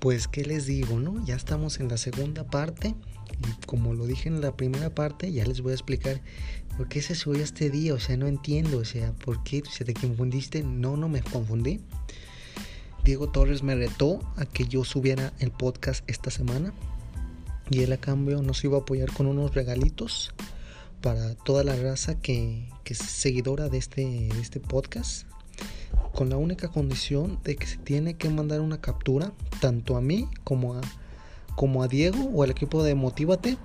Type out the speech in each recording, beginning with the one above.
Pues, ¿qué les digo, no? Ya estamos en la segunda parte. Y como lo dije en la primera parte, ya les voy a explicar por qué se subió este día. O sea, no entiendo. O sea, ¿por qué se te confundiste? No, no me confundí. Diego Torres me retó a que yo subiera el podcast esta semana. Y él a cambio nos iba a apoyar con unos regalitos para toda la raza que, es seguidora de este, de este podcast con la única condición de que se tiene que mandar una captura tanto a mí como a, como a Diego o al equipo de Motívate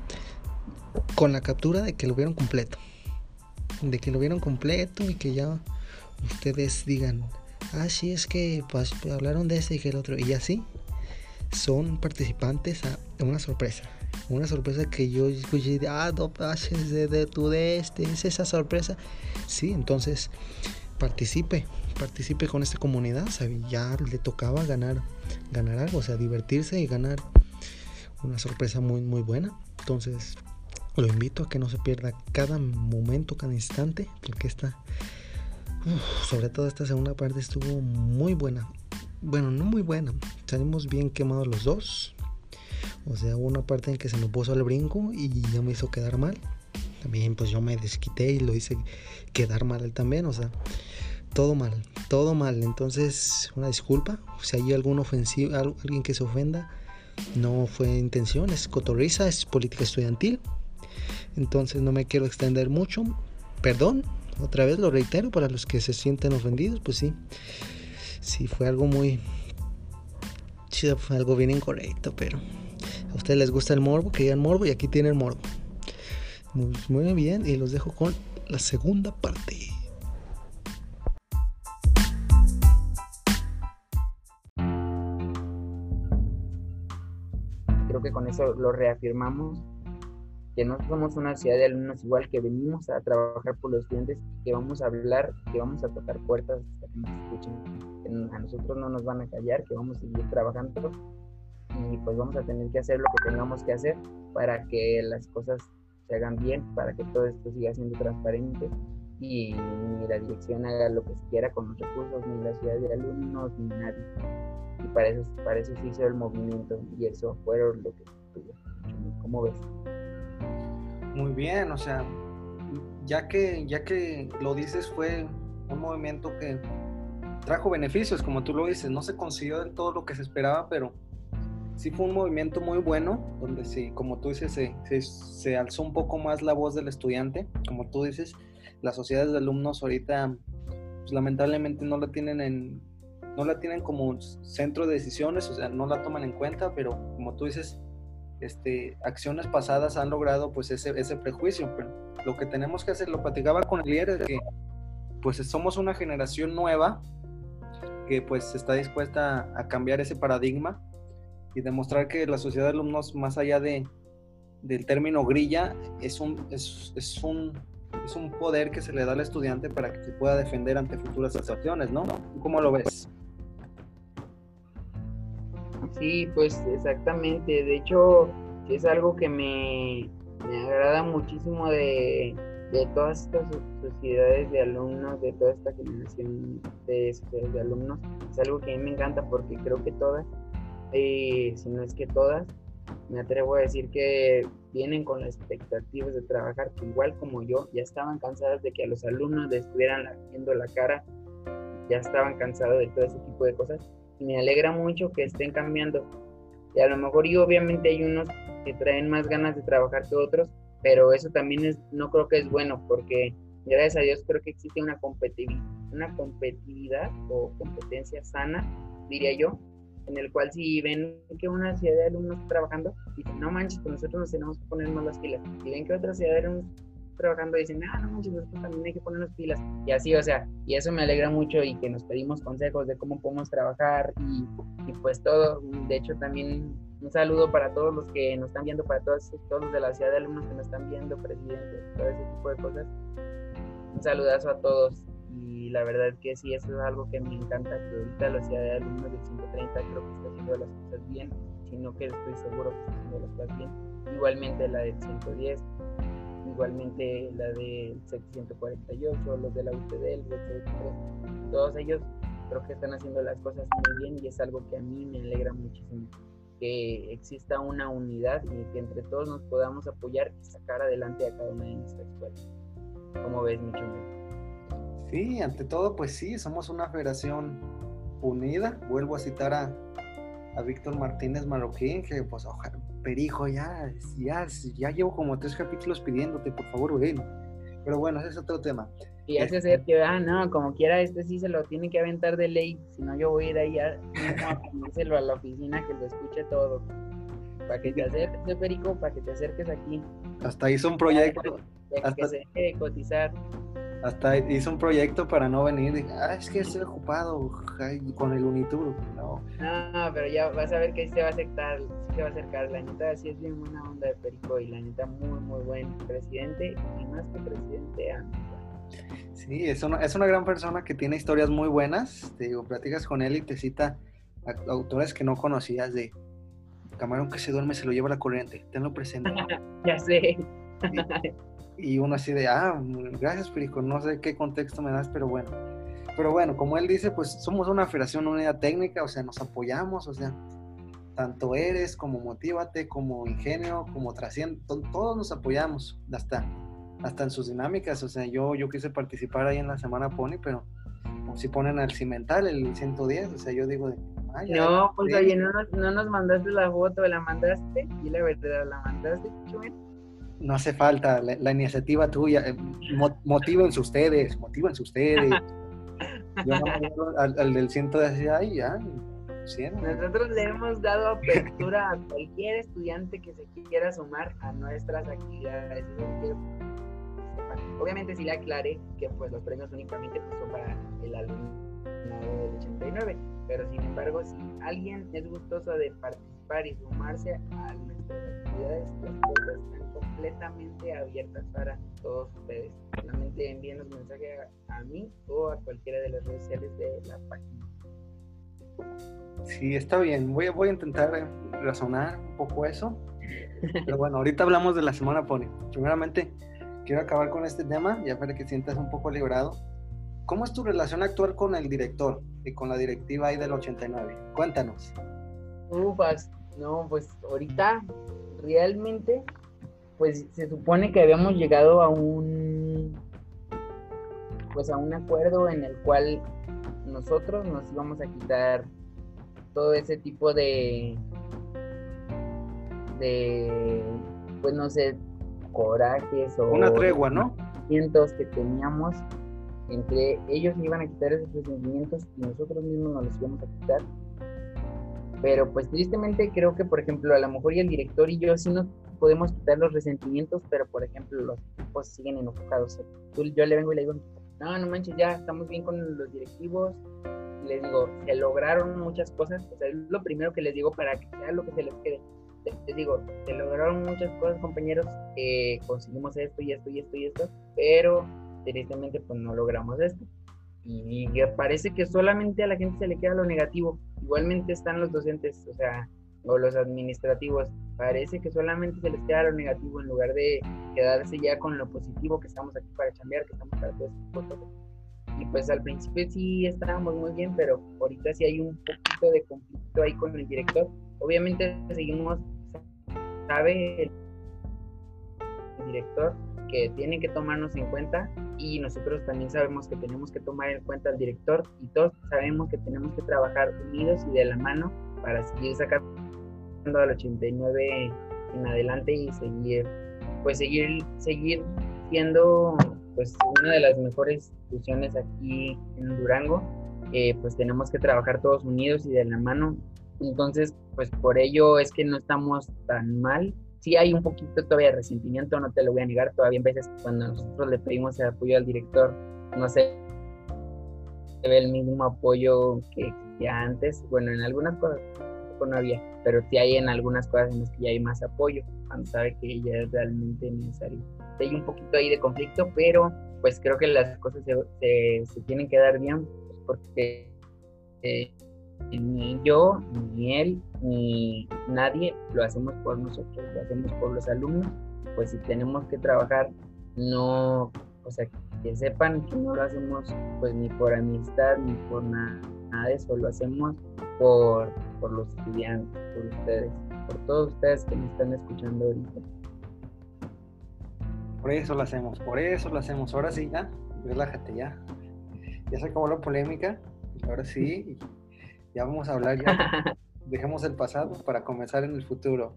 con la captura de que lo vieron completo. De que lo vieron completo y que ya ustedes digan, ah, sí, es que pues, hablaron de este y que el otro. Y así son participantes a una sorpresa. Una sorpresa que yo escuché, ah, no pases de, de tu de este, es esa sorpresa. Sí, entonces participe, participe con esta comunidad, ya le tocaba ganar, ganar algo, o sea, divertirse y ganar una sorpresa muy, muy buena. Entonces, lo invito a que no se pierda cada momento, cada instante, porque esta, sobre todo esta segunda parte estuvo muy buena. Bueno, no muy buena, salimos bien quemados los dos. O sea, hubo una parte en que se me puso al brinco y ya me hizo quedar mal. También pues yo me desquité y lo hice quedar mal él también, o sea, todo mal, todo mal. Entonces, una disculpa. Si hay algún ofensivo, alguien que se ofenda, no fue intención, es cotorriza, es política estudiantil. Entonces, no me quiero extender mucho. Perdón, otra vez lo reitero para los que se sienten ofendidos, pues sí. Sí, fue algo muy. Fue algo bien incorrecto, pero a ustedes les gusta el morbo, que morbo y aquí tienen morbo. Muy bien, y los dejo con la segunda parte. que con eso lo reafirmamos, que no somos una ciudad de alumnos igual, que venimos a trabajar por los estudiantes, que vamos a hablar, que vamos a tocar puertas hasta que nos escuchen, que a nosotros no nos van a callar, que vamos a seguir trabajando y pues vamos a tener que hacer lo que tengamos que hacer para que las cosas se hagan bien, para que todo esto siga siendo transparente y ni la dirección haga lo que quiera con los recursos, ni la ciudad de alumnos, ni nadie y para eso, para eso se hizo el movimiento y eso fueron lo que ¿Cómo ves? Muy bien, o sea, ya que, ya que lo dices, fue un movimiento que trajo beneficios, como tú lo dices, no se consiguió del todo lo que se esperaba, pero sí fue un movimiento muy bueno, donde sí, como tú dices, se, se, se alzó un poco más la voz del estudiante, como tú dices, las sociedades de alumnos ahorita, pues lamentablemente no la tienen en, no la tienen como centro de decisiones, o sea, no la toman en cuenta, pero como tú dices, este, acciones pasadas han logrado pues ese, ese prejuicio. Pero lo que tenemos que hacer, lo platicaba con el líder, es que pues somos una generación nueva que pues está dispuesta a cambiar ese paradigma y demostrar que la sociedad de alumnos, más allá de, del término grilla, es un, es, es, un, es un poder que se le da al estudiante para que se pueda defender ante futuras situaciones, ¿no? ¿Cómo lo ves? Sí, pues exactamente. De hecho, es algo que me, agrada muchísimo de, todas estas sociedades de alumnos, de toda esta generación de sociedades de alumnos. Es algo que a mí me encanta porque creo que todas, eh, si no es que todas, me atrevo a decir que vienen con las expectativas de trabajar, igual como yo, ya estaban cansadas de que a los alumnos les estuvieran viendo la cara, ya estaban cansados de todo ese tipo de cosas me alegra mucho que estén cambiando. Y a lo mejor y obviamente hay unos que traen más ganas de trabajar que otros, pero eso también es, no creo que es bueno porque gracias a Dios creo que existe una competitividad, una competitividad o competencia sana, diría yo, en el cual si ven que una ciudad de alumnos está trabajando, dicen, no manches, pues nosotros nos tenemos que poner más las pilas. Si ven que otra ciudad de alumnos trabajando dicen, ah, no manches, nosotros también hay que ponernos pilas. Y así, o sea, y eso me alegra mucho y que nos pedimos consejos de cómo podemos trabajar y, pues todo. De hecho, también un saludo para todos los que nos están viendo, para todos, todos los de la ciudad de alumnos que nos están viendo, presidente, todo ese tipo de cosas. Un saludazo a todos. Y la verdad que sí, eso es algo que me encanta, que ahorita la ciudad de alumnos del 530 creo que está haciendo las cosas bien, sino que estoy seguro que está haciendo las cosas bien. Igualmente la del 110 igualmente la del 748, los de la UTD, el todos ellos creo que están haciendo las cosas muy bien y es algo que a mí me alegra muchísimo que exista una unidad y que entre todos nos podamos apoyar y sacar adelante a cada una de nuestras escuelas. ¿Cómo ves, Micho? Sí, ante todo, pues sí, somos una federación unida. Vuelvo a citar a, a Víctor Martínez Marroquín, que pues ojalá, Perijo, ya, ya, ya llevo como tres capítulos pidiéndote, por favor, ven. Pero bueno, ese es otro tema. Y hace ser que, ah, no, como quiera, este sí se lo tiene que aventar de ley, si no yo voy a ir ahí a, a, a la oficina que lo escuche todo. Para que te acerques, Perico, para que te acerques aquí. Hasta hizo un proyecto. hasta... que se deje de cotizar. Hasta hizo un proyecto para no venir. Ah, es que estoy ocupado con el Unitur. No. no, pero ya vas a ver que se va a aceptar, se va a acercar. La neta sí es bien buena onda de Perico y la neta muy, muy buen presidente y más que presidente, Sí, es una, es una gran persona que tiene historias muy buenas. Te digo, platicas con él y te cita autores que no conocías de camarón que se duerme se lo lleva la corriente. Tenlo presente. ya sé. Y uno así de, ah, gracias, Perico, no sé qué contexto me das, pero bueno. Pero bueno, como él dice, pues somos una federación unidad técnica, o sea, nos apoyamos, o sea, tanto eres como motívate, como ingenio, como trasciende, todos nos apoyamos, hasta, hasta en sus dinámicas, o sea, yo, yo quise participar ahí en la Semana Pony, pero si ponen al cimental el 110, o sea, yo digo de, no, pues oye, no nos, no nos mandaste la foto, la mandaste, y la verdad, la mandaste, no hace falta, la, iniciativa tuya, eh, motívense ustedes, motívense ustedes. Yo no al, al, del ciento de ahí ya. Nosotros le hemos dado apertura a cualquier estudiante que se quiera sumar a nuestras actividades. Obviamente sí le aclaré que pues los premios únicamente pues, son para el alumno del 89, pero sin embargo si alguien es gustoso de participar y sumarse a nuestras actividades, pues, pues completamente abiertas para todos ustedes. Solamente envíenos mensaje a, a, mí o a cualquiera de las redes sociales de la página. Sí, está bien. Voy, voy a intentar razonar un poco eso. Pero bueno, ahorita hablamos de la Semana Pony. Primeramente, quiero acabar con este tema, ya para que sientas un poco liberado. ¿Cómo es tu relación actual con el director y con la directiva ahí del 89? Cuéntanos. Ufas, no, pues ahorita realmente pues se supone que habíamos llegado a un pues a un acuerdo en el cual nosotros nos íbamos a quitar todo ese tipo de de pues no sé corajes o una tregua no que teníamos entre ellos iban a quitar esos sentimientos y nosotros mismos nos los íbamos a quitar pero pues tristemente creo que por ejemplo a lo mejor y el director y yo sí nos podemos quitar los resentimientos, pero por ejemplo los equipos siguen enojados. Yo le vengo y le digo, no, no manches, ya estamos bien con los directivos. Les digo, se lograron muchas cosas. O sea, es lo primero que les digo para que sea lo que se les quede. Les digo, se lograron muchas cosas, compañeros. Eh, conseguimos esto y esto y esto y esto, pero tristemente pues no logramos esto. Y, y parece que solamente a la gente se le queda lo negativo. Igualmente están los docentes, o sea, o los administrativos, parece que solamente se les queda lo negativo en lugar de quedarse ya con lo positivo que estamos aquí para chambear, que estamos para todo este Y pues al principio sí estábamos muy bien, pero ahorita sí hay un poquito de conflicto ahí con el director. Obviamente seguimos, sabe el director que tiene que tomarnos en cuenta y nosotros también sabemos que tenemos que tomar en cuenta al director y todos sabemos que tenemos que trabajar unidos y de la mano para seguir sacando al 89 en adelante y seguir, pues seguir, seguir siendo pues una de las mejores instituciones aquí en Durango, eh, pues tenemos que trabajar todos unidos y de la mano. Entonces, pues por ello es que no estamos tan mal. Sí hay un poquito todavía de resentimiento, no te lo voy a negar, todavía en veces cuando nosotros le pedimos el apoyo al director, no sé, se ve el mismo apoyo que existía antes, bueno, en algunas cosas no había, pero sí hay en algunas cosas en las que ya hay más apoyo, cuando sabe que ya es realmente necesario. Hay un poquito ahí de conflicto, pero pues creo que las cosas se, se, tienen que dar bien, porque eh, ni yo, ni él, ni nadie lo hacemos por nosotros, lo hacemos por los alumnos, pues si tenemos que trabajar, no, o sea, que sepan que no lo hacemos pues ni por amistad, ni por nada nada de eso, lo hacemos por, por los estudiantes, por ustedes, por todos ustedes que me están escuchando ahorita. Por eso lo hacemos, por eso lo hacemos. Ahora sí, ya, relájate ya. Ya se acabó la polémica. Ahora sí, ya vamos a hablar ya. Dejemos el pasado para comenzar en el futuro.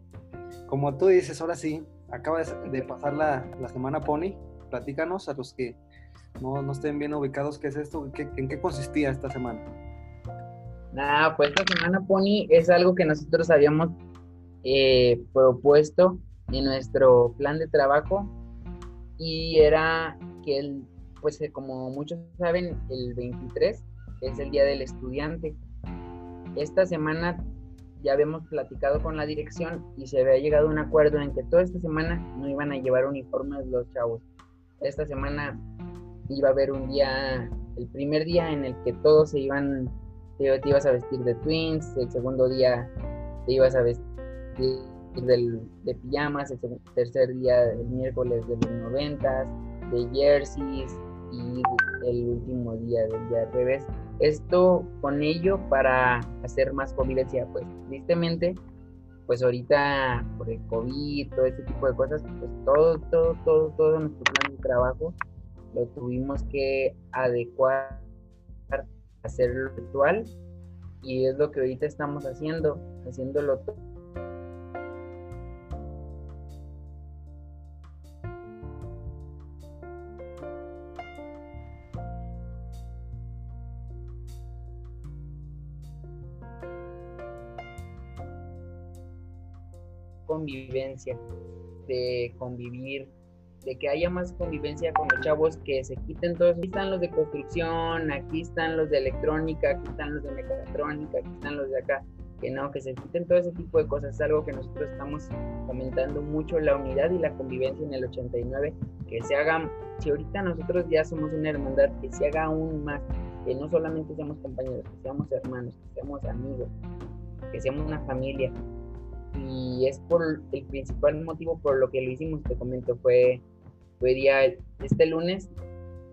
Como tú dices, ahora sí, acaba de pasar la, la semana Pony. Platícanos a los que no, no estén bien ubicados qué es esto, en qué consistía esta semana. Nada, pues esta semana Pony es algo que nosotros habíamos eh, propuesto en nuestro plan de trabajo y era que el, pues eh, como muchos saben, el 23 es el Día del Estudiante. Esta semana ya habíamos platicado con la dirección y se había llegado a un acuerdo en que toda esta semana no iban a llevar uniformes los chavos. Esta semana iba a haber un día, el primer día en el que todos se iban, te, ibas a vestir de twins, el segundo día te ibas a vestir de pijamas, el tercer día, el miércoles de los noventas, de jerseys y el último día del día al revés. Esto con ello para hacer más convivencia, pues tristemente, pues ahorita por el COVID, todo ese tipo de cosas, pues todo, todo, todo, todo nuestro plan de trabajo lo tuvimos que adecuar hacerlo virtual y es lo que ahorita estamos haciendo, haciéndolo todo convivencia, de convivir de que haya más convivencia con los chavos, que se quiten todos. Aquí están los de construcción, aquí están los de electrónica, aquí están los de mecatrónica, aquí están los de acá. Que no, que se quiten todo ese tipo de cosas. Es algo que nosotros estamos comentando mucho, la unidad y la convivencia en el 89. Que se haga, si ahorita nosotros ya somos una hermandad, que se haga aún más. Que no solamente seamos compañeros, que seamos hermanos, que seamos amigos, que seamos una familia y es por el principal motivo por lo que lo hicimos, te comento, fue, fue día, este lunes,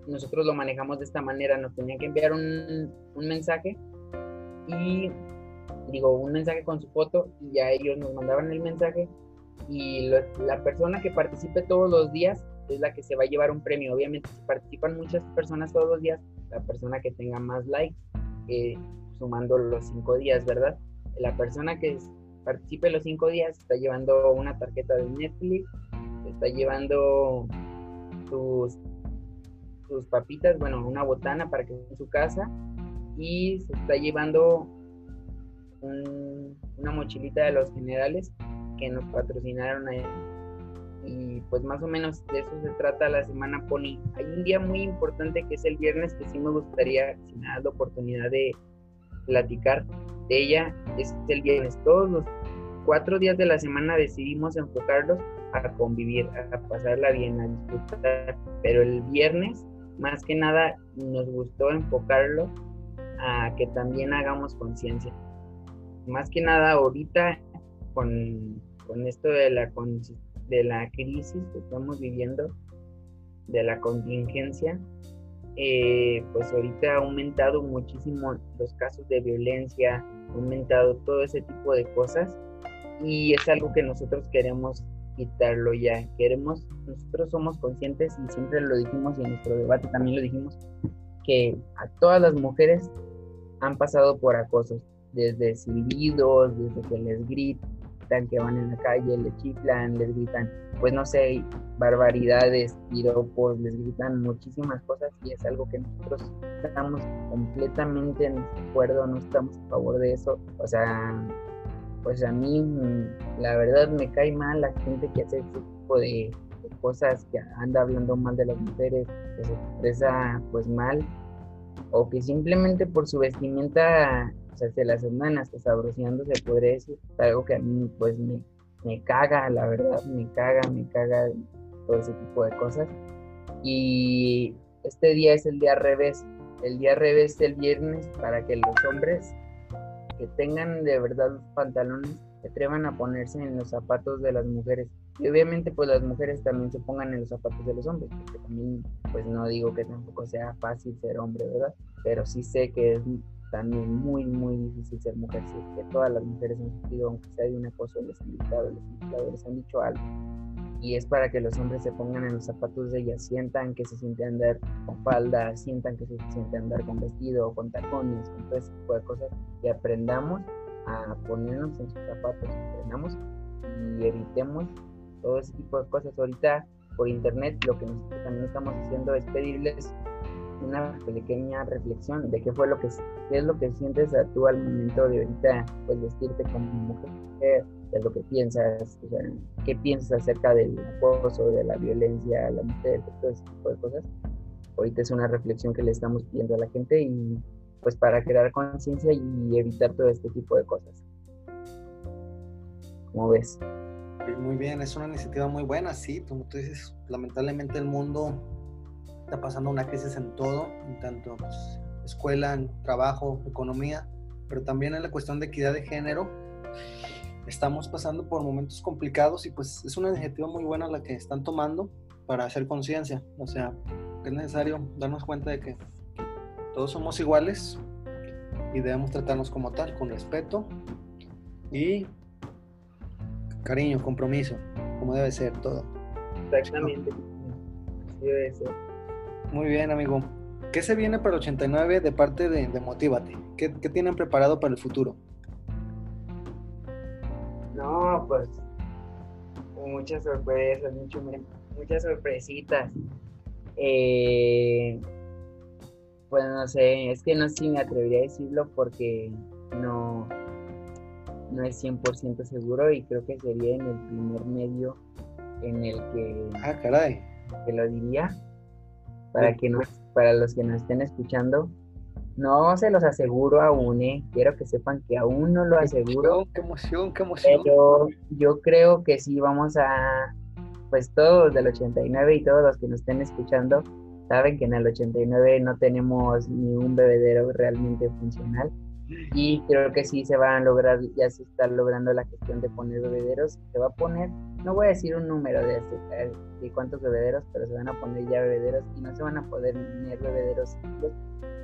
nosotros lo manejamos de esta manera, nos tenían que enviar un, un mensaje y digo, un mensaje con su foto y ya ellos nos mandaban el mensaje y la persona que participe todos los días es la que se va a llevar un premio. Obviamente, si participan muchas personas todos los días, la persona que tenga más likes, eh, sumando los cinco días, ¿verdad? La persona que participe los cinco días, está llevando una tarjeta de Netflix, está llevando sus, sus papitas, bueno, una botana para que esté en su casa y se está llevando una mochilita de los generales que nos patrocinaron ahí. Y pues más o menos de eso se trata la semana Pony. Hay un día muy importante que es el viernes que sí me gustaría, si me das la oportunidad de platicar de ella, es el viernes. Todos los cuatro días de la semana decidimos enfocarlos a convivir, a pasarla bien, a disfrutar. Pero el viernes, más que nada, nos gustó enfocarlo a que también hagamos conciencia. Más que nada ahorita con, con esto de la, de la crisis que estamos viviendo, de la contingencia, eh, pues ahorita ha aumentado muchísimo los casos de violencia, ha aumentado todo ese tipo de cosas y es algo que nosotros queremos quitarlo ya. Queremos, nosotros somos conscientes y siempre lo dijimos y en nuestro debate también lo dijimos, que a todas las mujeres han pasado por acosos, desde silbidos, desde que les gritan que van en la calle, les chiflan, les gritan, pues no sé, barbaridades, piropos, les gritan muchísimas cosas y es algo que nosotros estamos completamente en acuerdo, no estamos a favor de eso. O sea, pues a mí mm, la verdad me cae mal la gente que hace ese tipo de, cosas, que anda hablando mal de las mujeres, que se expresa pues mal, o que simplemente por su vestimenta, sea, se las andan hasta sabrociando, se podría decir, algo que a mí pues me, me caga, la verdad, me caga, me caga todo ese tipo de cosas. Y este día es el día revés, el día revés el viernes para que los hombres que tengan de verdad los pantalones, se atrevan a ponerse en los zapatos de las mujeres. Y obviamente pues las mujeres también se pongan en los zapatos de los hombres, porque también pues no digo que tampoco sea fácil ser hombre, ¿verdad? Pero sí sé que es también muy, muy difícil ser mujer. Si es que todas las mujeres han sufrido, aunque sea de un acoso, les han gritado, les, les han dicho algo. Y es para que los hombres se pongan en los zapatos de ellas, sientan que se siente andar con falda, sientan que se siente andar con vestido, con tacones, con todo ese tipo de cosas, y aprendamos a ponernos en sus zapatos, aprendamos y evitemos todo ese tipo de cosas. Ahorita por internet lo que nosotros también estamos haciendo es pedirles una pequeña reflexión de qué fue lo que qué es lo que sientes a tú al momento de ahorita pues vestirte como mujer de lo que piensas o sea, qué piensas acerca del acoso de la violencia a la mujer todo ese tipo de cosas ahorita es una reflexión que le estamos pidiendo a la gente y pues para crear conciencia y evitar todo este tipo de cosas ¿cómo ves? Muy bien, es una iniciativa muy buena, sí, como tú dices, lamentablemente el mundo está pasando una crisis en todo, en tanto pues, escuela, trabajo, economía, pero también en la cuestión de equidad de género. Estamos pasando por momentos complicados y pues es una iniciativa muy buena la que están tomando para hacer conciencia. O sea, es necesario darnos cuenta de que todos somos iguales y debemos tratarnos como tal, con respeto y cariño, compromiso, como debe ser todo. Exactamente. Así debe ser. Muy bien, amigo. ¿Qué se viene para el 89 de parte de, de Motívate? ¿Qué, tienen preparado para el futuro? No, pues muchas sorpresas, muchas sorpresitas. Eh, pues no sé, es que no sé si me atrevería a decirlo porque no, no es 100% seguro y creo que sería en el primer medio en el que, ah, caray. que lo diría para, que para los que nos estén escuchando. No se los aseguro aún, ¿eh? quiero que sepan que aún no lo aseguro. Qué emoción, qué emoción. Pero yo creo que sí vamos a, pues todos del 89 y todos los que nos estén escuchando saben que en el 89 no tenemos ni un bebedero realmente funcional y creo que sí se van a lograr, ya se está logrando la gestión de poner bebederos, se va a poner, no voy a decir un número de, este, de cuántos bebederos, pero se van a poner ya bebederos y no se van a poder poner bebederos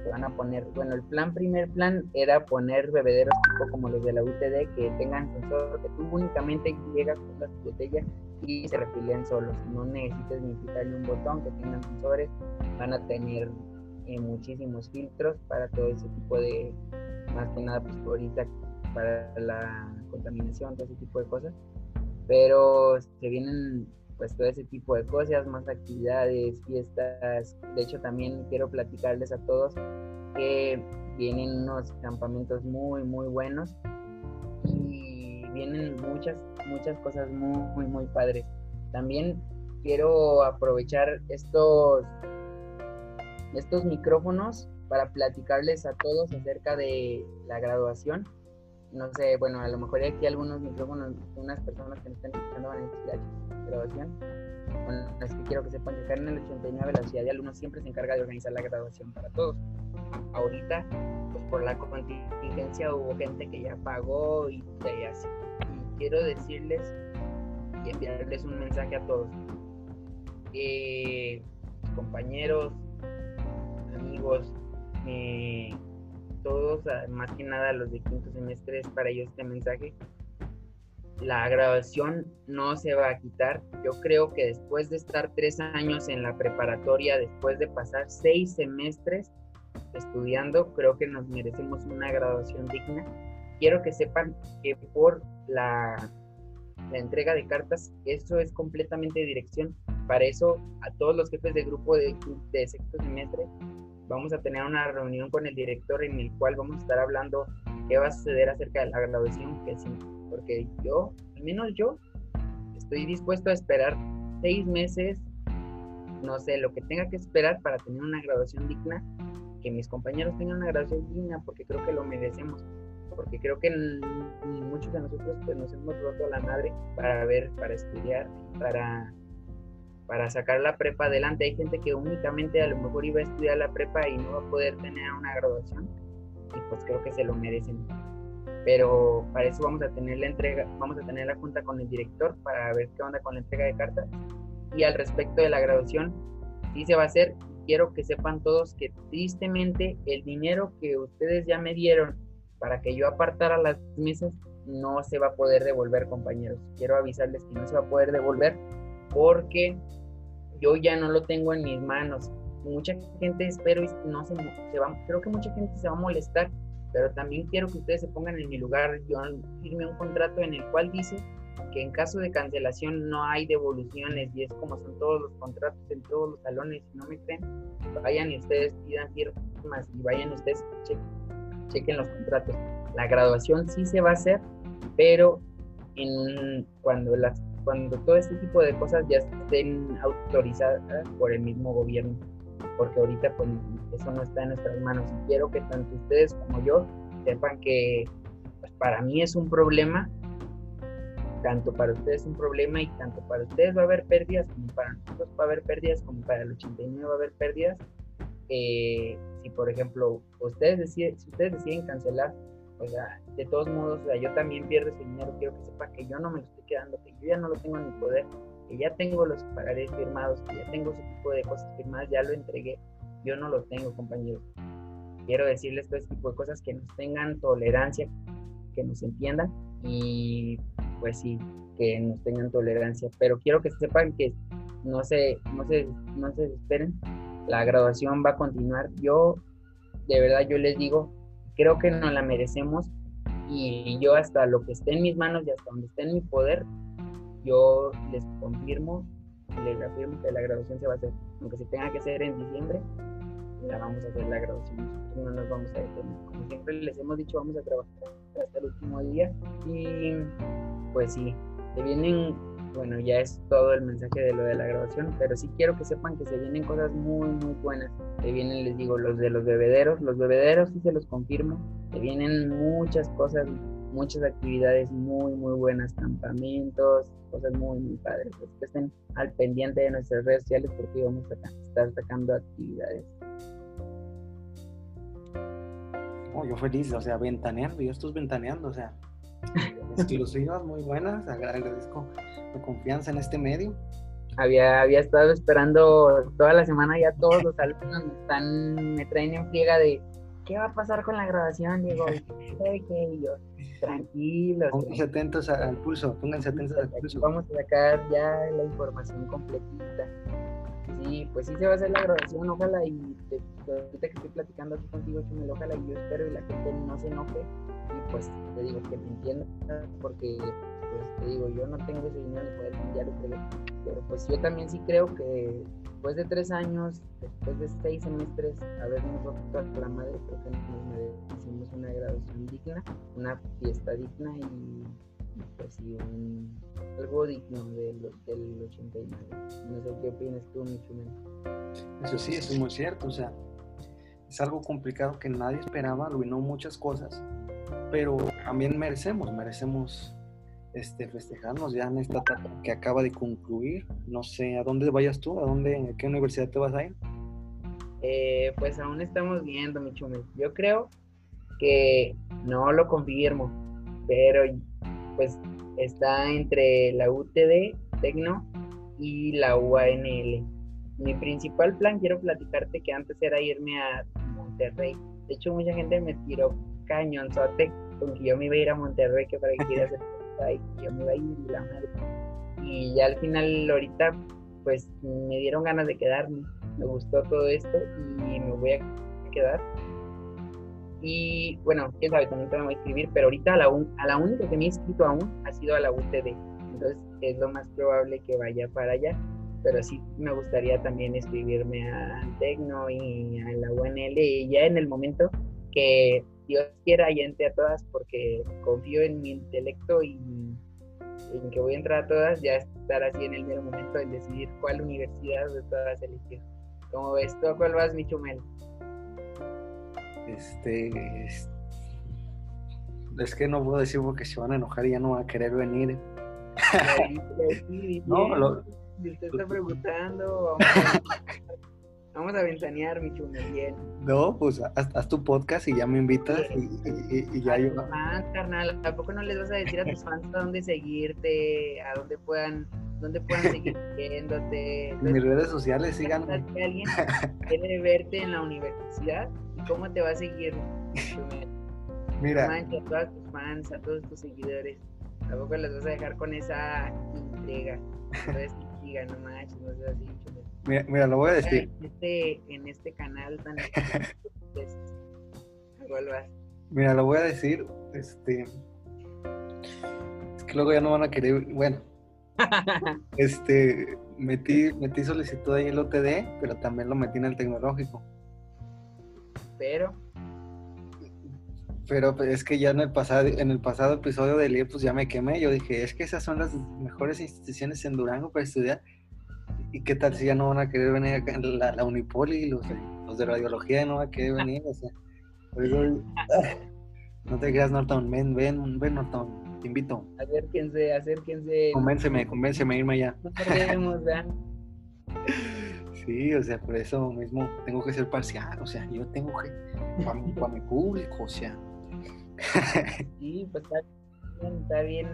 se van a poner, bueno, el plan, primer plan era poner bebederos tipo como los de la UTD que tengan sensor, que tú únicamente llegas con las botellas y se refilen solos, no necesitas ni quitarle un botón, que tengan sensores, van a tener eh, muchísimos filtros para todo ese tipo de, más que nada pues ahorita para la contaminación, todo ese tipo de cosas. Pero se vienen pues todo ese tipo de cosas, más actividades, fiestas. De hecho también quiero platicarles a todos que vienen unos campamentos muy muy buenos y vienen muchas muchas cosas muy muy muy padres. También quiero aprovechar estos estos micrófonos para platicarles a todos acerca de la graduación. No sé, bueno, a lo mejor aquí algunos micrófonos, unas personas que nos están escuchando van a la graduación. Bueno, es que quiero que sepan que acá en el 89 la ciudad de alumnos siempre se encarga de organizar la graduación para todos. Ahorita, pues por la contingencia hubo gente que ya pagó y, así. Y quiero decirles y enviarles un mensaje a todos. Eh, compañeros, amigos, eh, todos, más que nada los de quinto semestre, es para ellos este mensaje. La graduación no se va a quitar. Yo creo que después de estar tres años en la preparatoria, después de pasar seis semestres estudiando, creo que nos merecemos una graduación digna. Quiero que sepan que por la, la entrega de cartas, eso es completamente dirección. Para eso, a todos los jefes de grupo de, de sexto semestre, vamos a tener una reunión con el director en el cual vamos a estar hablando qué va a suceder acerca de la graduación, que sí, porque yo, al menos yo, estoy dispuesto a esperar seis meses, no sé, lo que tenga que esperar para tener una graduación digna, que mis compañeros tengan una graduación digna, porque creo que lo merecemos, porque creo que muchos de nosotros pues nos hemos roto la madre para ver, para estudiar, para para sacar la prepa adelante. Hay gente que únicamente a lo mejor iba a estudiar la prepa y no va a poder tener una graduación y pues creo que se lo merecen. Pero para eso vamos a tener la entrega, vamos a tener la junta con el director para ver qué onda con la entrega de cartas. Y al respecto de la graduación, sí se va a hacer. quiero que sepan todos que tristemente el dinero que ustedes ya me dieron para que yo apartara las mesas no se va a poder devolver, compañeros. Quiero avisarles que no se va a poder devolver porque yo ya no lo tengo en mis manos. Mucha gente espero y no se, se va, creo que mucha gente se va a molestar, pero también quiero que ustedes se pongan en mi lugar. Yo firme un contrato en el cual dice que en caso de cancelación no hay devoluciones y es como son todos los contratos en todos los salones. Si no me creen, vayan y ustedes pidan firmas y vayan ustedes, chequen, chequen los contratos. La graduación sí se va a hacer, pero cuando, las, cuando todo este tipo de cosas ya estén autorizadas por el mismo gobierno, porque ahorita pues eso no está en nuestras manos. Y quiero que tanto ustedes como yo sepan que pues, para mí es un problema tanto para ustedes un problema y tanto para ustedes va a haber pérdidas como para nosotros va a haber pérdidas como para el 89 va a haber pérdidas eh, si por ejemplo ustedes deciden, si ustedes deciden cancelar de todos modos, o sea, yo también pierdo ese dinero, quiero que sepa que yo no me lo estoy quedando, que yo ya no lo tengo en mi poder, que ya tengo los pagarés firmados, que ya tengo ese tipo de cosas firmadas, ya lo entregué, yo no lo tengo, compañeros. Quiero decirles todo este tipo de cosas que nos tengan tolerancia, que nos entiendan y pues sí, que nos tengan tolerancia, pero quiero que sepan que no se, no se, no se desesperen, la graduación va a continuar. Yo, de verdad, yo les digo, creo que no la merecemos y yo hasta lo que esté en mis manos y hasta donde esté en mi poder, yo les confirmo, les afirmo que la graduación se va a hacer, aunque se tenga que hacer en diciembre, la vamos a hacer la graduación, no nos vamos a detener. Como siempre les hemos dicho, vamos a trabajar hasta el último día y pues sí, se vienen bueno, ya es todo el mensaje de lo de la grabación, pero sí quiero que sepan que se vienen cosas muy, muy buenas. Se vienen, les digo, los de los bebederos, los bebederos sí se los confirmo, se vienen muchas cosas, muchas actividades muy, muy buenas, campamentos, cosas muy, muy padres. Pues que estén al pendiente de nuestras redes sociales porque vamos a estar sacando actividades. Oh, yo feliz, o sea, ventaneando, yo estoy ventaneando, o sea, exclusivas muy buenas, agradezco confianza en este medio. Había, había estado esperando toda la semana, ya todos los alumnos me, están, me traen en friega de ¿qué va a pasar con la grabación, Diego? ¿Qué? yo, tranquilos. Pónganse atentos al pulso, pónganse atentos al pulso. Vamos a sacar ya la información completita. Sí, pues sí se va a hacer la grabación, ojalá y ahorita que estoy platicando aquí contigo, Chumel, ojalá y yo espero y la gente no se enoje y pues te digo que me entienda porque pues te digo, yo no tengo ese dinero ni poder ya lo pero pues yo también sí creo que después de tres años, después de seis semestres, habernos roto a la madre, creo que nos merecimos una graduación digna, una fiesta digna y pues sí, un, algo digno del, del 89. No sé qué opinas tú, Michumel. Eso sí, eso es muy cierto, o sea, es algo complicado que nadie esperaba, arruinó muchas cosas, pero también merecemos, merecemos este, festejarnos ya en esta etapa que acaba de concluir. No sé, ¿a dónde vayas tú? ¿A dónde, a qué universidad te vas a ir? Eh, pues aún estamos viendo, Michumel. Yo creo que no lo confirmo, pero pues está entre la UTD, Tecno y la UANL. Mi principal plan, quiero platicarte que antes era irme a Monterrey. De hecho, mucha gente me tiró cañonzote con que yo me iba a ir a Monterrey, que para que hacer yo me iba a ir y la madre. Y ya al final, ahorita, pues me dieron ganas de quedarme. Me gustó todo esto y me voy a quedar y bueno, quién sabe, también te voy a escribir, pero ahorita a la, a la única que me he inscrito aún ha sido a la UTD. Entonces es lo más probable que vaya para allá. Pero sí me gustaría también escribirme a Tecno y a la UNL y ya en el momento que Dios quiera y entre a todas porque confío en mi intelecto y en que voy a entrar a todas, ya estar así en el mero momento de decidir cuál universidad de todas elegir. ¿Cómo ves tú a cuál vas, mi chumel? Este, es, que no puedo decir porque se van a enojar y ya no van a querer venir. no, lo, usted está preguntando. Vamos a ventanear, mi chume, bien. No, pues haz, tu podcast y ya me invitas y, ya yo. Ah, carnal, ¿a poco no les vas a decir a tus fans a dónde seguirte, a dónde puedan, dónde puedan seguir viéndote? En mis redes sociales, sigan. Si alguien quiere verte en la universidad, ¿cómo te va a seguir? Mira. Mancha, a todos tus fans, a todos tus seguidores. ¿A poco les vas a dejar con esa intriga? Entonces, diga, no manches, no seas así, Mira, mira, lo voy a decir. En este, en este canal tan... Mira, lo voy a decir, este... Es que luego ya no van a querer, bueno. este, metí, metí solicitud ahí en el OTD, pero también lo metí en el tecnológico. Pero... Pero pues, es que ya en el pasado, en el pasado episodio de IE, pues ya me quemé. Yo dije, es que esas son las mejores instituciones en Durango para estudiar. ¿Y qué tal si ya no van a querer venir acá en la, la Unipoli, los de, los de radiología no van a querer venir? O sea, no te creas, Norton, ven, ven, ven, Norton, te invito. Acérquense, acérquense. Convénceme, convénceme a irme allá. No perdemos, Sí, o sea, por eso mismo tengo que ser parcial, o sea, yo tengo que, para, mi público, o sea. Sí, pues está bien, está bien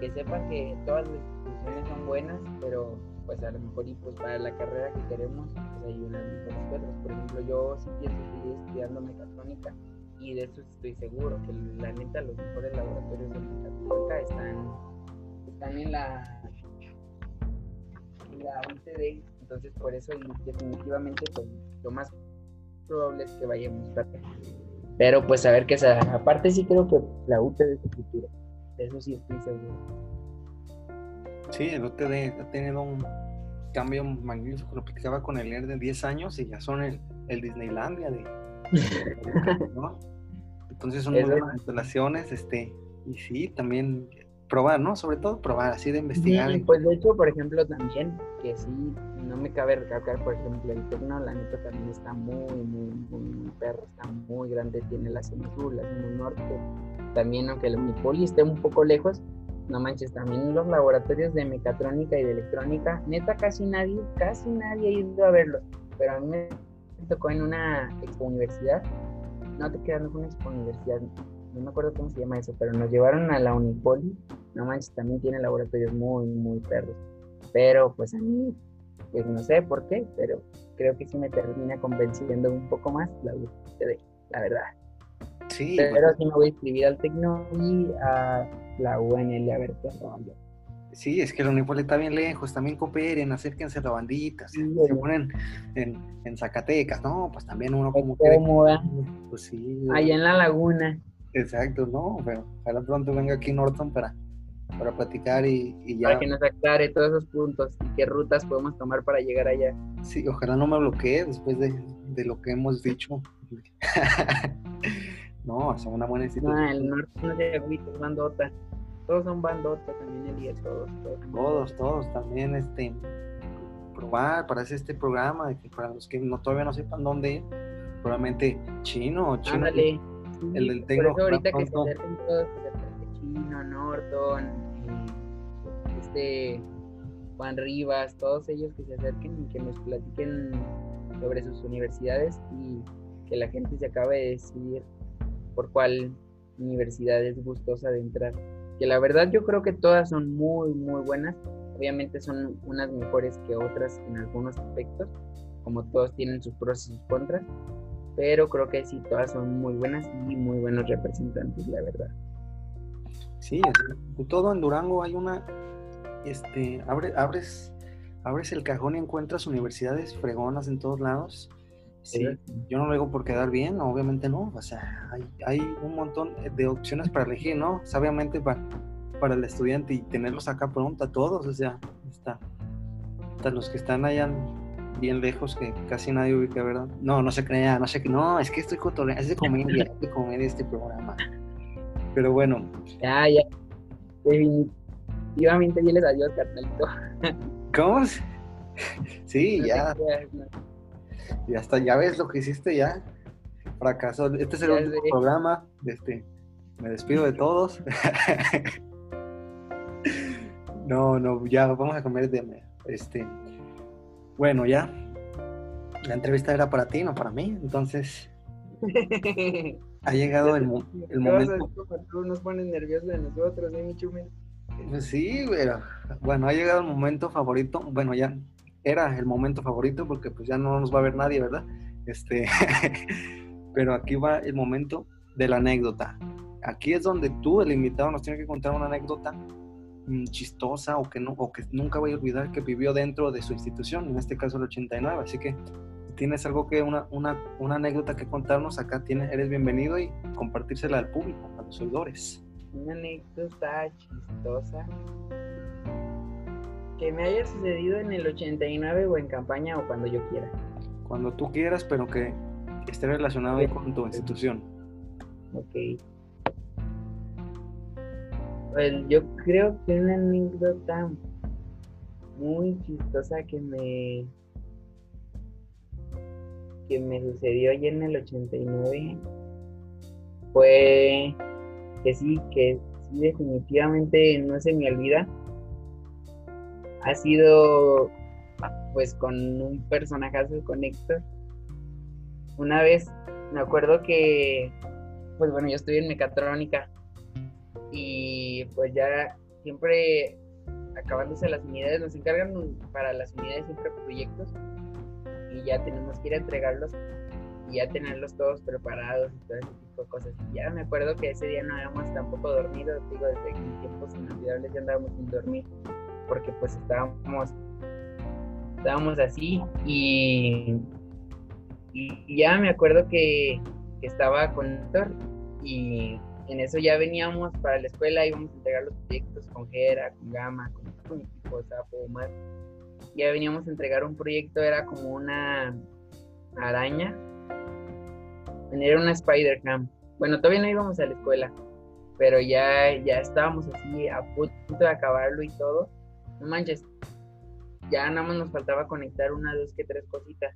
que sepan que todas las instituciones son buenas, pero pues a lo mejor y pues para la carrera que queremos pues hay unas cosas. Por ejemplo, yo sí pienso seguir estudiando mecatrónica y de eso estoy seguro, que la neta los mejores laboratorios de mecatrónica están, están en la la UTD, entonces por eso definitivamente pues lo más probable es que vayamos para pero pues a ver qué sea. Aparte sí creo que la UTD es el futuro. De eso sí estoy seguro. Sí, el OTD ha tenido un cambio magnífico. Lo platicaba con el ER de 10 años y ya son el, el Disneylandia de. Entonces son muy buenas instalaciones, este, y sí, también probar, ¿no? Sobre todo probar, así de investigar. Sí, pues de hecho, por ejemplo, también, que sí, no me cabe recalcar, por ejemplo, el Tecno, la neta también está muy, muy, muy, perro, está muy grande, tiene la zona sur, la zona norte, también aunque el Unipoli esté un poco lejos, no manches, también los laboratorios de mecatrónica y de electrónica, neta casi nadie, casi nadie ha ido a verlos, pero a mí me tocó en una expo universidad, no te quedas, no fue una expo universidad, no me acuerdo cómo se llama eso, pero nos llevaron a la Unipoli, no manches, también tiene laboratorios muy, muy perros, pero pues a mí, pues no sé por qué, pero creo que sí me termina convenciendo un poco más la UCD, la verdad. Sí. Pero sí me voy a inscribir al Tecno y a la UNL a ver qué Sí, es que la Unipol está bien lejos, también cooperen, acérquense a la bandita, se ponen en, en, Zacatecas, no, pues también uno como cómoda. Pues sí. Allá en la laguna. Exacto, no, pero ojalá pronto venga aquí Norton para, para platicar y, y ya. Para que nos aclare todos esos puntos y qué rutas podemos tomar para llegar allá. Sí, ojalá no me bloquee después de, de lo que hemos dicho. No, es una buena institución. No, el norte no se agüita, es bandota todos son bandotas también el día, todos, todos. Todos, también este probar para hacer este programa, que para los que no, todavía no sepan dónde ir, probablemente chino, chino. Ándale. El del técnico. Por eso ahorita que se acerquen todos, se Chino, Norton, este Juan Rivas, todos ellos que se acerquen y que nos platiquen sobre sus universidades y que la gente se acabe de decidir por cuál universidad es gustosa de entrar que la verdad yo creo que todas son muy, muy buenas. Obviamente son unas mejores que otras en algunos aspectos, como todos tienen sus pros y sus contras, pero creo que sí, todas son muy buenas y muy buenos representantes, la verdad. Sí, todo en Durango hay una, este, abre, abres, abres el cajón y encuentras universidades fregonas en todos lados. Sí, yo no lo digo por quedar bien, obviamente no, o sea, hay, hay un montón de opciones para elegir, ¿no? Sabiamente para, para el estudiante y tenerlos acá pronto a todos, o sea, está, hasta los que están allá bien lejos que casi nadie ubica, ¿verdad? No, no se crea, no sé qué, no, es que estoy cotorreando, es de comedia, es de comedia este programa. Pero bueno. Ya, ya. Definitivamente diles adiós, carnalito. ¿Cómo? Sí, ya. Ya está, ya ves lo que hiciste ya. Fracasó. Este es el último programa. Este, me despido de todos. no, no, ya vamos a comer de este. Bueno, ya. la entrevista era para ti, no para mí. Entonces, ha llegado el, el momento. Tú nos pones nerviosos de nosotros, ¿eh, mi sí, pero bueno, ha llegado el momento favorito. Bueno, ya era el momento favorito porque pues ya no nos va a ver nadie, ¿verdad? Este, pero aquí va el momento de la anécdota. Aquí es donde tú, el invitado, nos tiene que contar una anécdota mm, chistosa o que, no, o que nunca voy a olvidar que vivió dentro de su institución, en este caso el 89. Así que tienes algo que, una, una, una anécdota que contarnos, acá tienes, eres bienvenido y compartírsela al público, a los oidores. Una anécdota chistosa que me haya sucedido en el 89 o en campaña o cuando yo quiera. Cuando tú quieras, pero que esté relacionado con tu institución. Ok. Pues yo creo que una anécdota muy chistosa que me que me sucedió allí en el 89 fue que sí, que sí definitivamente no se me olvida. Ha sido pues con un personaje con Héctor. Una vez me acuerdo que pues bueno, yo estoy en mecatrónica y pues ya siempre acabándose las unidades, nos encargan para las unidades siempre proyectos y ya tenemos que ir a entregarlos y ya tenerlos todos preparados y todo ese tipo de cosas. Y ya me acuerdo que ese día no habíamos tampoco dormido, digo, desde tiempos inolvidables ya andábamos sin dormir, porque pues estábamos, estábamos así y, ya me acuerdo que, estaba con Héctor y en eso ya veníamos para la escuela, íbamos a entregar los proyectos con Gera, con Gama, con mi equipo, Sapo, Omar ya veníamos a entregar un proyecto, era como una araña. Era una Spider Cam. Bueno, todavía no íbamos a la escuela, pero ya, ya estábamos así a punto de acabarlo y todo. No manches, ya nada más nos faltaba conectar una, dos, que tres cositas.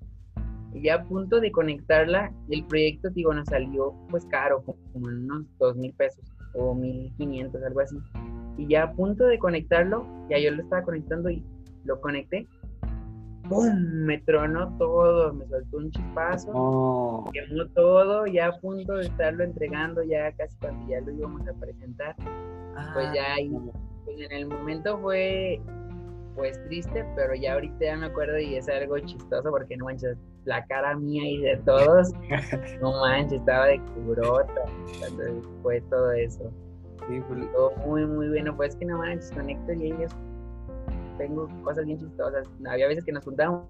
Y ya a punto de conectarla, el proyecto, digo, nos salió pues caro, como en unos dos mil pesos o mil quinientos, algo así. Y ya a punto de conectarlo, ya yo lo estaba conectando y lo conecté, ¡pum! Me tronó todo, me soltó un chispazo, oh. quemó todo, ya a punto de estarlo entregando, ya casi cuando ya lo íbamos a presentar, pues ya ah, ahí, pues en el momento fue pues triste, pero ya ahorita ya me acuerdo y es algo chistoso porque no manches, la cara mía y de todos, no manches, estaba de cubrota cuando fue todo eso. Sí, pues, todo muy, muy bueno, pues que no manches, con Héctor y ellos tengo cosas bien chistosas. Había veces que nos juntábamos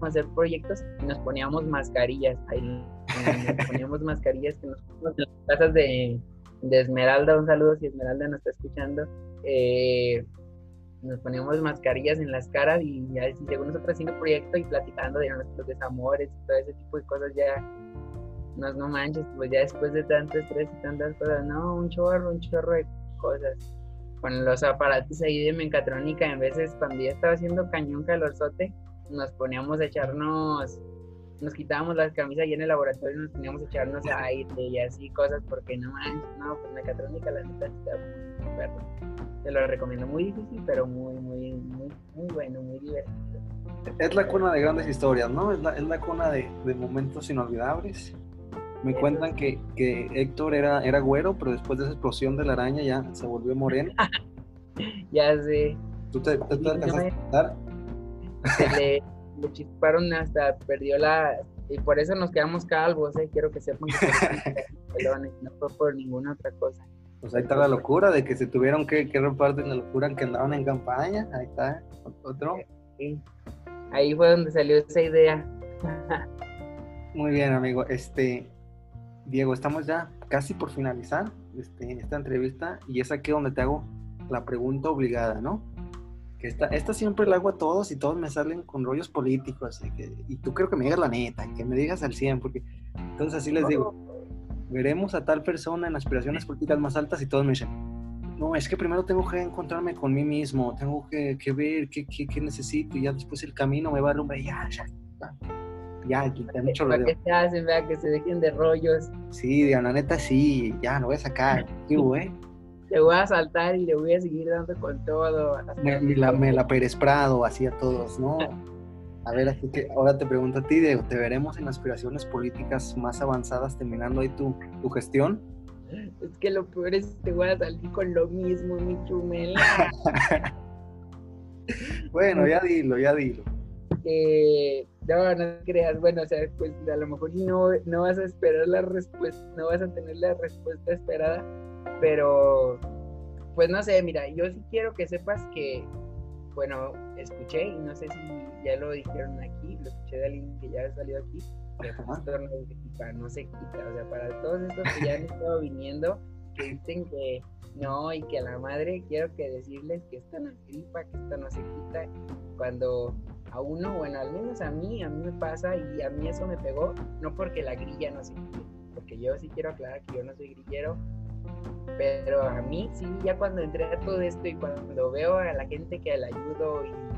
a hacer proyectos y nos poníamos mascarillas. Ahí nos poníamos mascarillas que nos poníamos en las casas de, Esmeralda. Un saludo si Esmeralda nos está escuchando. Eh, nos poníamos mascarillas en las caras y ya según nosotros haciendo proyectos y platicando de nuestros desamores y todo ese tipo de cosas ya nos no manches, pues ya después de tanto estrés y tantas cosas, no, un chorro, un chorro de cosas con los aparatos ahí de mecatrónica, en veces cuando ya estaba haciendo cañón calorzote, nos poníamos a echarnos, nos quitábamos las camisas ahí en el laboratorio y nos poníamos a echarnos aire y así cosas, porque no manches, no, pues mecatrónica la neta está muy. Te lo recomiendo, muy difícil, pero muy, muy, muy, muy bueno, muy divertido. Es la cuna de grandes historias, ¿no? Es la, es la cuna de, de momentos inolvidables me cuentan que, que, Héctor era, era güero, pero después de esa explosión de la araña ya se volvió moreno. ya sé. ¿Tú te, te, te alcanzaste a le, le chisparon hasta perdió la... Y por eso nos quedamos calvos, ¿eh? Quiero que sepan que no fue por ninguna otra cosa. Pues ahí está la locura de que se tuvieron que, que repartir la locura que andaban en campaña. Ahí está, otro. Sí. Ahí fue donde salió esa idea. Muy bien, amigo. Este, Diego, estamos ya casi por finalizar este, esta entrevista y es aquí donde te hago la pregunta obligada, ¿no? Que esta, esta siempre la hago a todos y todos me salen con rollos políticos y, que, y tú creo que me digas la neta, que me digas al 100, porque entonces así les digo, veremos a tal persona en aspiraciones políticas más altas y todos me dicen, no, es que primero tengo que encontrarme con mí mismo, tengo que, que ver qué, qué, qué, necesito y ya después el camino me va a dar ya, ya, ya ya, mucho Para que se hacen, vea, que se dejen de rollos. Sí, la neta sí, ya, lo voy a sacar. ¿Qué güey? Le voy a saltar y le voy a seguir dando con todo. Me, la, me la Pérez Prado, así a todos, ¿no? A ver, así que ahora te pregunto a ti, Diego, ¿te veremos en aspiraciones políticas más avanzadas terminando ahí tu, tu gestión? Es que lo peor es que te voy a salir con lo mismo, mi chumela. bueno, ya dilo, ya dilo. Eh, no, no creas, bueno, o sea, pues a lo mejor no, no vas a esperar la respuesta, no vas a tener la respuesta esperada, pero pues no sé, mira, yo sí quiero que sepas que, bueno, escuché y no sé si ya lo dijeron aquí, lo escuché de alguien que ya ha salido aquí, que para no se quita, o sea, para todos estos que ya han estado viniendo, que dicen que no y que a la madre quiero que decirles que esto no gripa, que esto no se quita, cuando a uno, bueno, al menos a mí, a mí me pasa y a mí eso me pegó, no porque la grilla no se quite, porque yo sí quiero aclarar que yo no soy grillero, pero a mí sí, ya cuando entré a todo esto y cuando veo a la gente que la ayudo y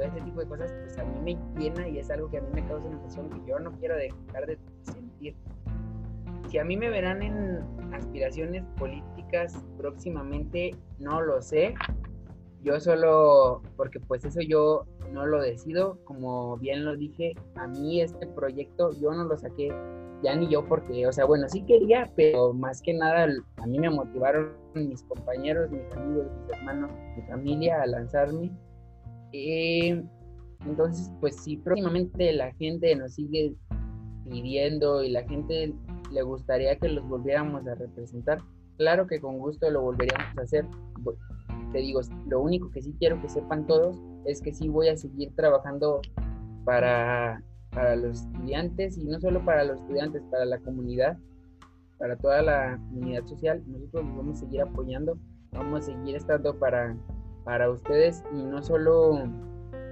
todo ese tipo de cosas, pues a mí me llena y es algo que a mí me causa una emoción que yo no quiero dejar de sentir. Si a mí me verán en aspiraciones políticas próximamente, no lo sé. Yo solo, porque pues eso yo no lo decido, como bien lo dije, a mí este proyecto yo no lo saqué ya ni yo porque, o sea, bueno, sí quería, pero más que nada a mí me motivaron mis compañeros, mis amigos, mis hermanos, mi familia a lanzarme. Eh, entonces, pues si próximamente la gente nos sigue pidiendo y la gente le gustaría que los volviéramos a representar, claro que con gusto lo volveríamos a hacer. Te digo, lo único que sí quiero que sepan todos es que sí voy a seguir trabajando para para los estudiantes y no solo para los estudiantes, para la comunidad, para toda la comunidad social. Nosotros vamos a seguir apoyando, vamos a seguir estando para, para ustedes y no solo,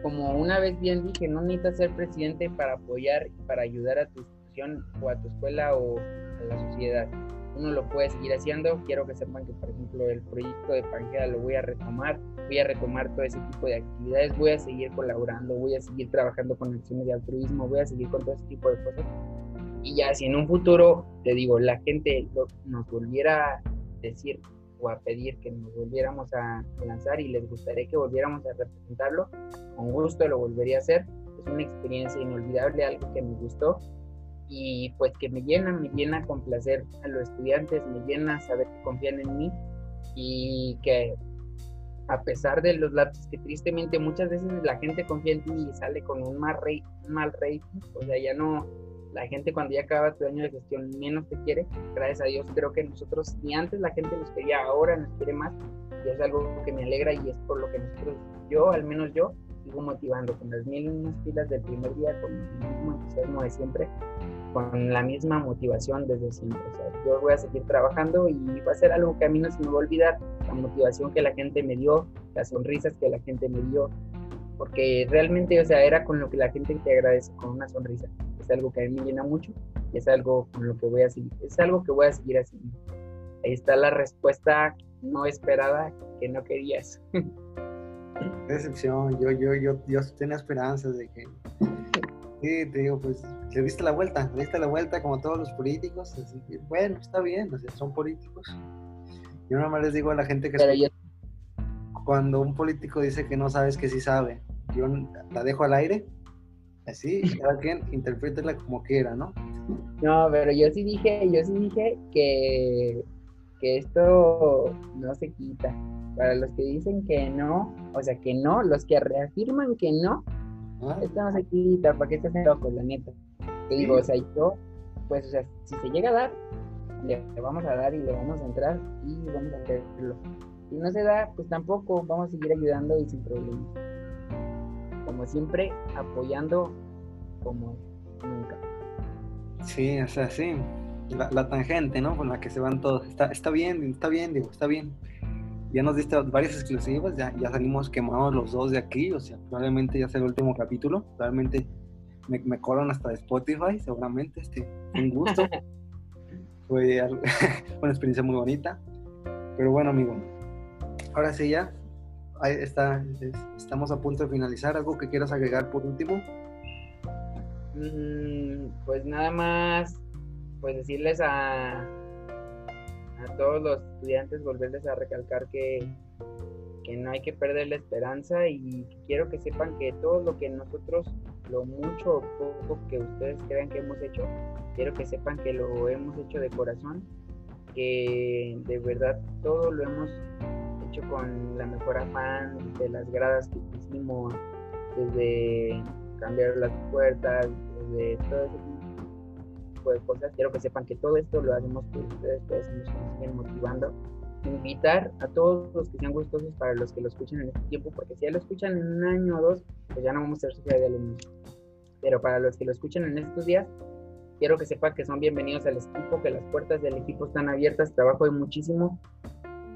como una vez bien dije, no necesitas ser presidente para apoyar para ayudar a tu institución o a tu escuela o a la sociedad uno lo puede seguir haciendo. Quiero que sepan que, por ejemplo, el proyecto de Pangea lo voy a retomar, voy a retomar todo ese tipo de actividades, voy a seguir colaborando, voy a seguir trabajando con acciones de altruismo, voy a seguir con todo ese tipo de cosas. Y ya si en un futuro, te digo, la gente nos volviera a decir o a pedir que nos volviéramos a lanzar y les gustaría que volviéramos a representarlo, con gusto lo volvería a hacer. Es una experiencia inolvidable, algo que me gustó y pues que me llena, me llena complacer a los estudiantes, me llena saber que confían en mí y que a pesar de los lapsos que tristemente muchas veces la gente confía en ti y sale con un mal, mal rating, o sea, ya no, la gente cuando ya acaba tu año de gestión menos te quiere, gracias a Dios creo que nosotros, ni antes la gente nos quería, ahora nos quiere más y es algo que me alegra y es por lo que nosotros, yo, al menos yo, sigo motivando con las mil unas pilas del primer día, con el mismo entusiasmo de siempre con la misma motivación desde siempre. O sea, yo voy a seguir trabajando y va a ser algo que a mí no se me va a olvidar, la motivación que la gente me dio, las sonrisas que la gente me dio, porque realmente, o sea, era con lo que la gente te agradece, con una sonrisa. Es algo que a mí me llena mucho y es algo con lo que voy a seguir, es algo que voy a seguir haciendo. Ahí está la respuesta no esperada que no querías. Decepción, yo, yo, yo, yo tenía esperanzas de que Sí, te digo, pues le diste la vuelta, le diste la vuelta como todos los políticos. Así que, bueno, está bien, o sea, son políticos. Yo nada más les digo a la gente que cuando un político dice que no sabes que sí sabe, yo la dejo al aire, así, cada quien interprétela como quiera, ¿no? No, pero yo sí dije, yo sí dije que, que esto no se quita. Para los que dicen que no, o sea, que no, los que reafirman que no, ¿Ah? Estamos aquí, ¿para qué estás loco, la neta? Te digo, o sea, yo, pues, o sea, si se llega a dar, le, vamos a dar y le vamos a entrar y vamos a hacerlo. Si no se da, pues tampoco, vamos a seguir ayudando y sin problemas. Como siempre, apoyando como nunca. Sí, o sea, sí. La, tangente, ¿no? Con la que se van todos. Está, está bien, está bien, digo, está bien ya nos diste varias exclusivas, ya, ya salimos quemados los dos de aquí, o sea, probablemente ya sea el último capítulo, probablemente me, me colan hasta de Spotify, seguramente, este, un gusto. Fue una experiencia muy bonita, pero bueno, amigo, ahora sí ya, ahí está, estamos a punto de finalizar, ¿algo que quieras agregar por último? Mm, pues nada más, pues decirles a, a todos los estudiantes volverles a recalcar que, que no hay que perder la esperanza y quiero que sepan que todo lo que nosotros lo mucho o poco que ustedes crean que hemos hecho, quiero que sepan que lo hemos hecho de corazón, que de verdad todo lo hemos hecho con la mejor afán de las gradas que hicimos, desde cambiar las puertas, desde todo ese tipo de cosas. Quiero que sepan que todo esto lo hacemos por ustedes, ustedes nos siguen motivando invitar a todos los que sean gustosos para los que lo escuchen en este tiempo, porque si ya lo escuchan en un año o dos, pues ya no vamos a ser sociedad de alumnos. Pero para los que lo escuchen en estos días, quiero que sepan que son bienvenidos al equipo, que las puertas del equipo están abiertas, trabajo de muchísimo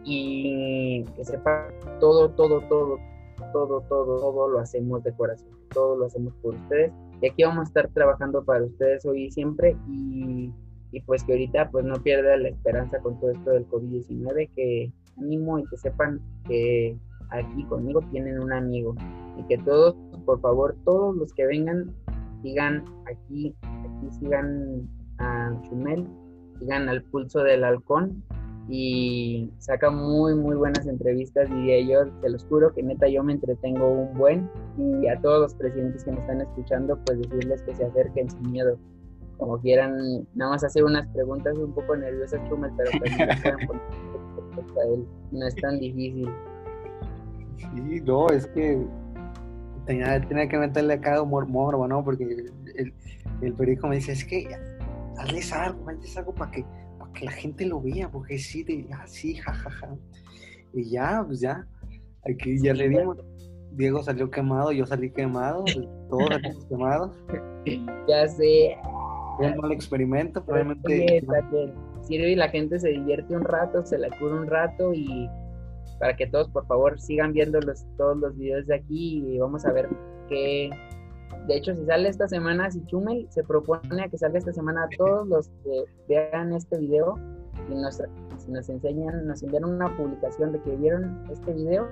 y que sepan todo, todo, todo, todo, todo, todo lo hacemos de corazón, todo lo hacemos por ustedes. Y aquí vamos a estar trabajando para ustedes hoy y siempre y y pues que ahorita pues no pierda la esperanza con todo esto del COVID-19, que animo y que sepan que aquí conmigo tienen un amigo y que todos, por favor, todos los que vengan, sigan aquí, aquí sigan a Chumel, sigan al pulso del halcón y saca muy muy buenas entrevistas y yo se los juro que neta yo me entretengo un buen y a todos los presidentes que me están escuchando pues decirles que se acerquen sin miedo como quieran, nada más hacer unas preguntas un poco nerviosas, Chumel, pero también él. No es tan difícil. Sí, no, es que tenía, tenía que meterle acá humor morbo, ¿no? Porque el, el periódico me dice, es que hazles algo, hazles algo para que, que la gente lo vea, porque sí, de, ah, sí, jajaja. Y ya, pues ya, aquí ya le dimos. Diego salió quemado, yo salí quemado, todos salimos quemados. Ya sé. Fue un mal experimento, probablemente. Sirve y la gente se divierte un rato, se la cura un rato y para que todos por favor sigan viendo los, todos los videos de aquí y vamos a ver qué... De hecho, si sale esta semana, si Chumel se propone a que salga esta semana a todos los que vean este video y nos, si nos enseñan, nos envían una publicación de que vieron este video,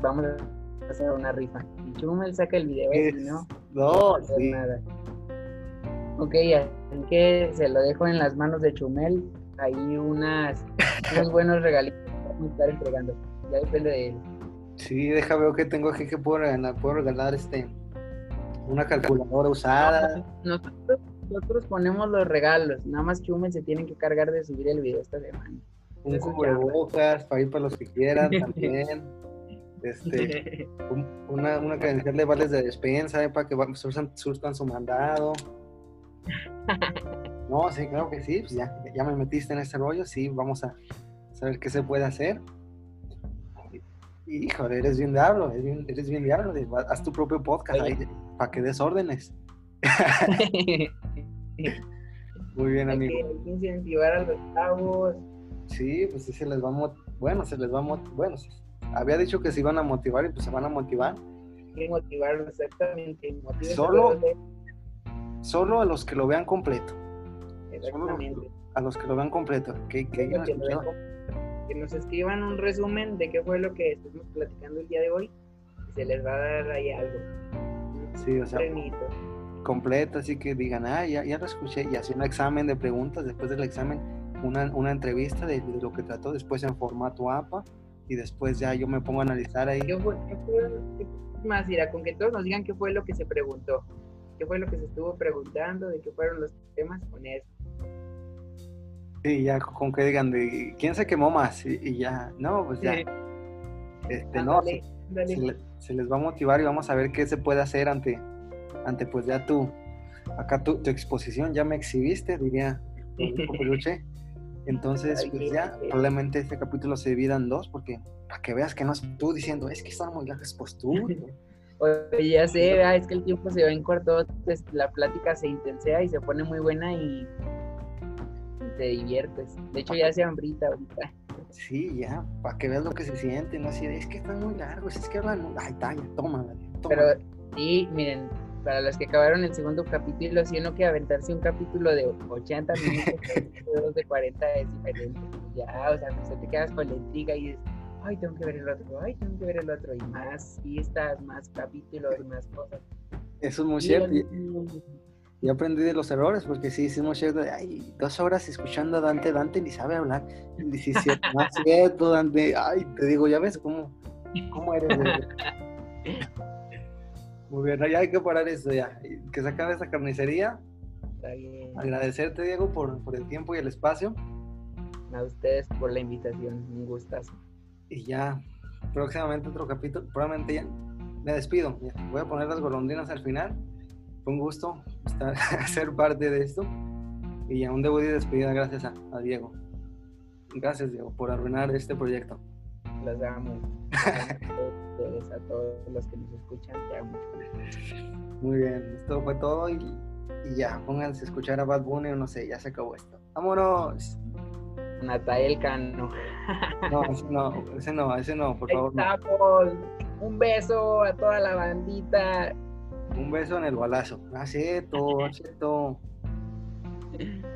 vamos a hacer una rifa. Y Chumel saca el video, y no, no, no sí. nada. Ok, así que se lo dejo en las manos de Chumel. Ahí unas, unos buenos regalitos que vamos a estar entregando. Ya depende de él. Sí, deja ver que tengo aquí que puedo regalar. Puedo regalar este una calculadora usada. nosotros, nosotros ponemos los regalos. Nada más Chumel se tiene que cargar de subir el video esta semana. Un cubrebocas para ir para los que quieran también. Este, una, una credencial de vales de despensa eh, para que surtan, surtan su mandado. No, sí, claro que sí, pues ya, ya me metiste en este rollo, sí, vamos a saber qué se puede hacer. Y, híjole, eres bien diablo, eres bien, eres bien diablo, haz tu propio podcast ahí para que des órdenes. Muy bien, amigo. Hay que incentivar a los chavos. Sí, pues sí se les va a bueno, se les va a bueno, había dicho que se iban a motivar y pues se van a motivar. Sí, motivarlos exactamente. Solo, solo a los que lo vean completo. Exactamente. a los que lo vean completo. Que, que, que, nos escriban un resumen de qué fue lo que estuvimos platicando el día de hoy. Se les va a dar ahí algo. Sí, o sea, completo, así que digan, ah, ya, ya lo escuché. Y así un examen de preguntas, después del examen, una, una entrevista de, de, lo que trató, después en formato APA. Y después ya yo me pongo a analizar ahí. ¿Qué fue, qué fue, qué más, Ira? Con que todos nos digan qué fue lo que se preguntó qué fue lo que se estuvo preguntando, de qué fueron los temas con eso. Sí, ya con que digan de quién se quemó más y, ya, no, pues ya. Este, no, Se, les va a motivar y vamos a ver qué se puede hacer ante, ante pues ya tú, acá tu, tu exposición ya me exhibiste, diría. Entonces, pues ya, probablemente este capítulo se divida en dos, porque para que veas que no es tú diciendo, es que están muy largas, pues tú. Oye, ya sé, es que el tiempo se va en corto, pues, la plática se intensea y se pone muy buena y te diviertes. De hecho, ya se hambrita ahorita. Sí, ya, para que veas lo que se siente, no así es que están muy largos, es que hablan, ay, talla, toma, toma. Pero sí, miren, para los que acabaron el segundo capítulo, si uno que aventarse un capítulo de 80 minutos, de 40 es diferente. Ya, o sea, pues te quedas con la intriga y dices, ay, tengo que ver el otro, ay, tengo que ver el otro, y más pistas, más capítulos, más cosas. Eso es muy cierto. Y, aprendí de los errores, porque sí, hicimos cierto, ay, dos horas escuchando a Dante, Dante ni sabe hablar. Y sí, cierto, Dante, ay, te digo, ya ves cómo, cómo eres. Muy bien, ya hay que parar esto ya. Que se acabe esta carnicería. Está bien. Agradecerte, Diego, por, por el tiempo y el espacio. A ustedes por la invitación, un gustazo. Y ya, próximamente otro capítulo. Probablemente ya me despido. Voy a poner las golondrinas al final. Fue un gusto estar, ser parte de esto. Y ya un debut y despedida gracias a, a Diego. Gracias, Diego, por arruinar este proyecto. Los amo. a a todos los que nos escuchan, te amo. Muy bien, esto fue todo y, y ya, pónganse a escuchar a Bad Bunny o no sé, ya se acabó esto. ¡Vámonos! Natael Cano. No, ese no, ese no, ese no, por favor. no. Un beso a toda la bandita. Un beso en el balazo. Ah, cierto, cierto.